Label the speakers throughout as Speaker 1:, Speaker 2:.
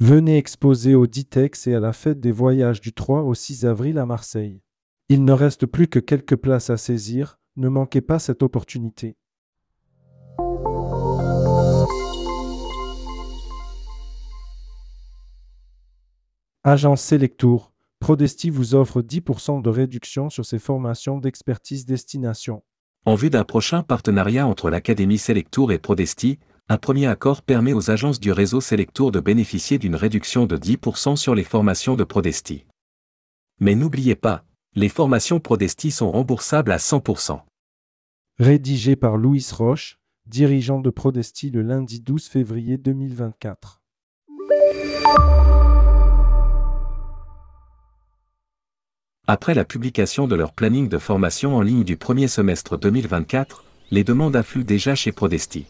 Speaker 1: Venez exposer au Ditex et à la fête des voyages du 3 au 6 avril à Marseille. Il ne reste plus que quelques places à saisir, ne manquez pas cette opportunité. Agence Selectour, Prodesti vous offre 10% de réduction sur ses formations d'expertise destination.
Speaker 2: En vue d'un prochain partenariat entre l'Académie Selectour et Prodesti, un premier accord permet aux agences du réseau Selectour de bénéficier d'une réduction de 10% sur les formations de Prodesti. Mais n'oubliez pas, les formations Prodesti sont remboursables à 100%.
Speaker 1: Rédigé par Louis Roche, dirigeant de Prodesti le lundi 12 février 2024.
Speaker 2: Après la publication de leur planning de formation en ligne du premier semestre 2024, les demandes affluent déjà chez Prodesti.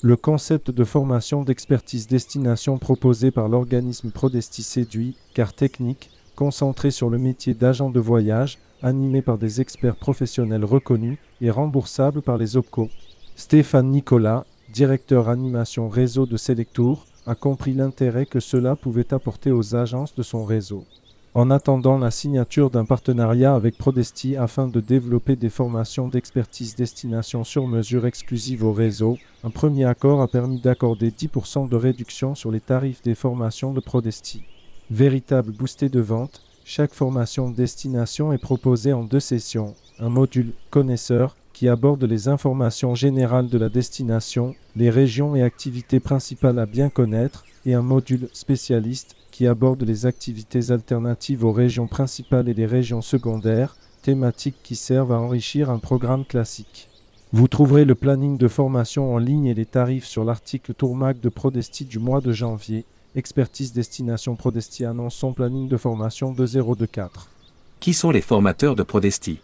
Speaker 1: Le concept de formation d'expertise destination proposé par l'organisme Prodesti séduit, car technique, concentré sur le métier d'agent de voyage, animé par des experts professionnels reconnus et remboursable par les OPCO. Stéphane Nicolas, directeur animation réseau de Selectour, a compris l'intérêt que cela pouvait apporter aux agences de son réseau en attendant la signature d'un partenariat avec Prodesti afin de développer des formations d'expertise destination sur mesure exclusives au réseau, un premier accord a permis d'accorder 10% de réduction sur les tarifs des formations de Prodesti. Véritable boosté de vente, chaque formation destination est proposée en deux sessions, un module connaisseur qui aborde les informations générales de la destination, les régions et activités principales à bien connaître, et un module spécialiste qui aborde les activités alternatives aux régions principales et les régions secondaires, thématiques qui servent à enrichir un programme classique. Vous trouverez le planning de formation en ligne et les tarifs sur l'article Tourmac de Prodesti du mois de janvier. Expertise Destination Prodesti annonce son planning de formation de 024.
Speaker 2: Qui sont les formateurs de Prodesti?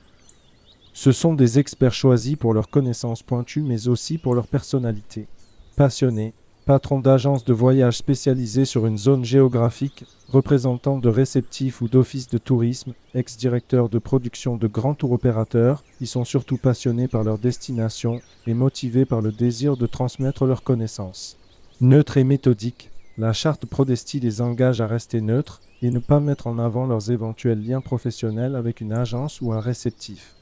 Speaker 1: Ce sont des experts choisis pour leurs connaissances pointues mais aussi pour leur personnalité. Passionnés, patron d'agence de voyage spécialisée sur une zone géographique, représentant de réceptifs ou d'offices de tourisme, ex-directeur de production de grands tours opérateurs, ils sont surtout passionnés par leur destination et motivés par le désir de transmettre leurs connaissances. Neutre et méthodique, la charte Prodesti les engage à rester neutres et ne pas mettre en avant leurs éventuels liens professionnels avec une agence ou un réceptif.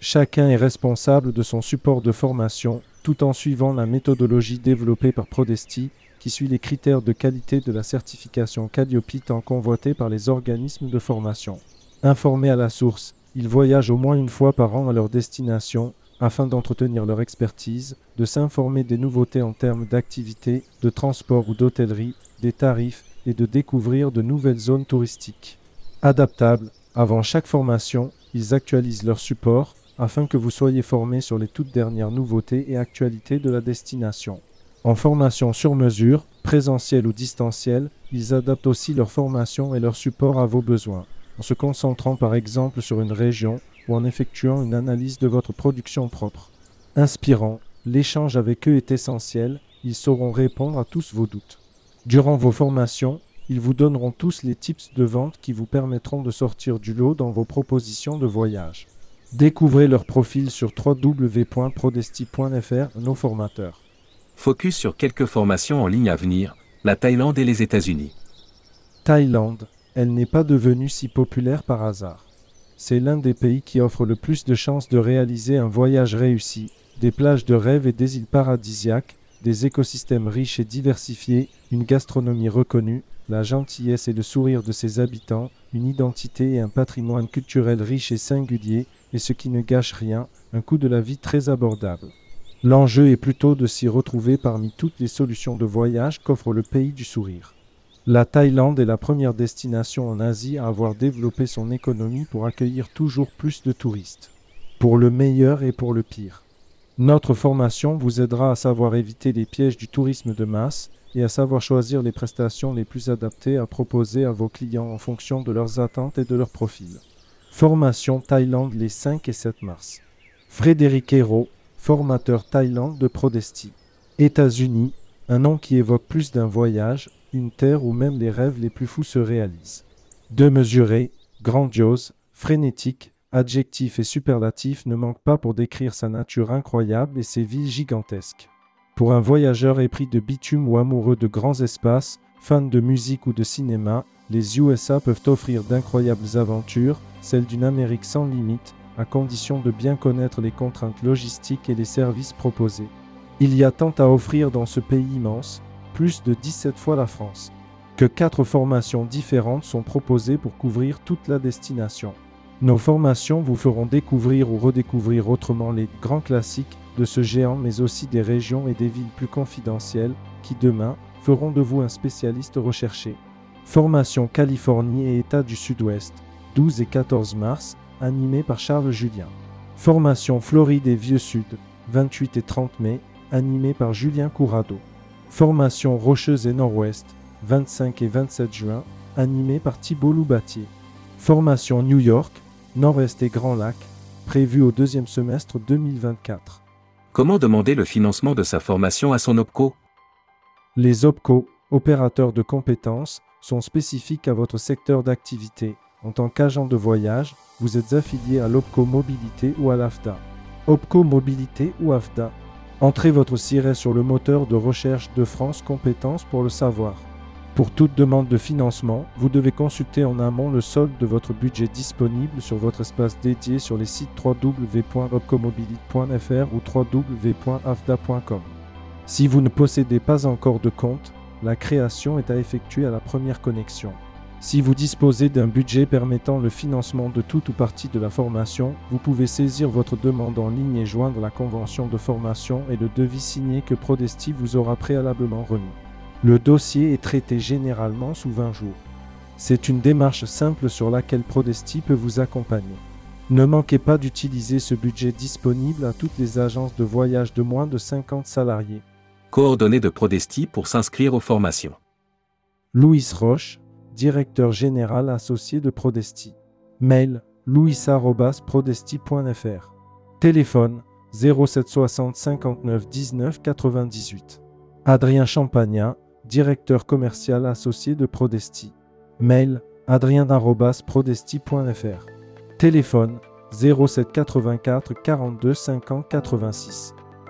Speaker 1: Chacun est responsable de son support de formation tout en suivant la méthodologie développée par Prodesti qui suit les critères de qualité de la certification Calliope tant convoitée par les organismes de formation. Informés à la source, ils voyagent au moins une fois par an à leur destination afin d'entretenir leur expertise, de s'informer des nouveautés en termes d'activité, de transport ou d'hôtellerie, des tarifs et de découvrir de nouvelles zones touristiques. Adaptables, avant chaque formation, ils actualisent leur support afin que vous soyez formés sur les toutes dernières nouveautés et actualités de la destination. En formation sur mesure, présentielle ou distancielle, ils adaptent aussi leur formation et leur support à vos besoins, en se concentrant par exemple sur une région ou en effectuant une analyse de votre production propre. Inspirant, l'échange avec eux est essentiel, ils sauront répondre à tous vos doutes. Durant vos formations, ils vous donneront tous les tips de vente qui vous permettront de sortir du lot dans vos propositions de voyage. Découvrez leur profil sur www.prodesti.fr, nos formateurs.
Speaker 2: Focus sur quelques formations en ligne à venir, la Thaïlande et les États-Unis.
Speaker 1: Thaïlande, elle n'est pas devenue si populaire par hasard. C'est l'un des pays qui offre le plus de chances de réaliser un voyage réussi, des plages de rêve et des îles paradisiaques, des écosystèmes riches et diversifiés, une gastronomie reconnue, la gentillesse et le sourire de ses habitants, une identité et un patrimoine culturel riche et singulier, et ce qui ne gâche rien, un coût de la vie très abordable. L'enjeu est plutôt de s'y retrouver parmi toutes les solutions de voyage qu'offre le pays du sourire. La Thaïlande est la première destination en Asie à avoir développé son économie pour accueillir toujours plus de touristes, pour le meilleur et pour le pire. Notre formation vous aidera à savoir éviter les pièges du tourisme de masse et à savoir choisir les prestations les plus adaptées à proposer à vos clients en fonction de leurs attentes et de leur profil. Formation Thaïlande les 5 et 7 mars. Frédéric Hérault, formateur Thaïlande de Prodesti. États-Unis, un nom qui évoque plus d'un voyage, une terre où même les rêves les plus fous se réalisent. Demesuré, grandiose, frénétique, adjectifs et superlatifs ne manquent pas pour décrire sa nature incroyable et ses villes gigantesques. Pour un voyageur épris de bitume ou amoureux de grands espaces, Fans de musique ou de cinéma, les USA peuvent offrir d'incroyables aventures, celles d'une Amérique sans limite, à condition de bien connaître les contraintes logistiques et les services proposés. Il y a tant à offrir dans ce pays immense, plus de 17 fois la France, que quatre formations différentes sont proposées pour couvrir toute la destination. Nos formations vous feront découvrir ou redécouvrir autrement les grands classiques de ce géant, mais aussi des régions et des villes plus confidentielles qui demain feront de vous un spécialiste recherché. Formation Californie et État du Sud-Ouest, 12 et 14 mars, animé par Charles Julien. Formation Floride et Vieux Sud, 28 et 30 mai, animé par Julien Courado. Formation Rocheuse et Nord-Ouest, 25 et 27 juin, animé par Thibault Loubatier. Formation New York, Nord-Est et Grand Lac, prévue au deuxième semestre 2024.
Speaker 2: Comment demander le financement de sa formation à son OPCO?
Speaker 1: Les OPCO, opérateurs de compétences, sont spécifiques à votre secteur d'activité. En tant qu'agent de voyage, vous êtes affilié à l'OPCO Mobilité ou à l'AFDA. OPCO Mobilité ou AFDA. Entrez votre siret sur le moteur de recherche de France Compétences pour le savoir. Pour toute demande de financement, vous devez consulter en amont le solde de votre budget disponible sur votre espace dédié sur les sites www.opcomobility.fr ou www.afda.com. Si vous ne possédez pas encore de compte, la création est à effectuer à la première connexion. Si vous disposez d'un budget permettant le financement de toute ou partie de la formation, vous pouvez saisir votre demande en ligne et joindre la convention de formation et le devis signé que Prodesti vous aura préalablement remis. Le dossier est traité généralement sous 20 jours. C'est une démarche simple sur laquelle Prodesti peut vous accompagner. Ne manquez pas d'utiliser ce budget disponible à toutes les agences de voyage de moins de 50 salariés.
Speaker 2: Coordonnées de Prodesti pour s'inscrire aux formations.
Speaker 1: Louis Roche, directeur général associé de Prodesti. Mail louis.prodesti.fr. Téléphone 0760 59 19 98. Adrien Champagnat, directeur commercial associé de Prodesti. Mail adrien.prodesti.fr. Téléphone 07 84 42 50 86.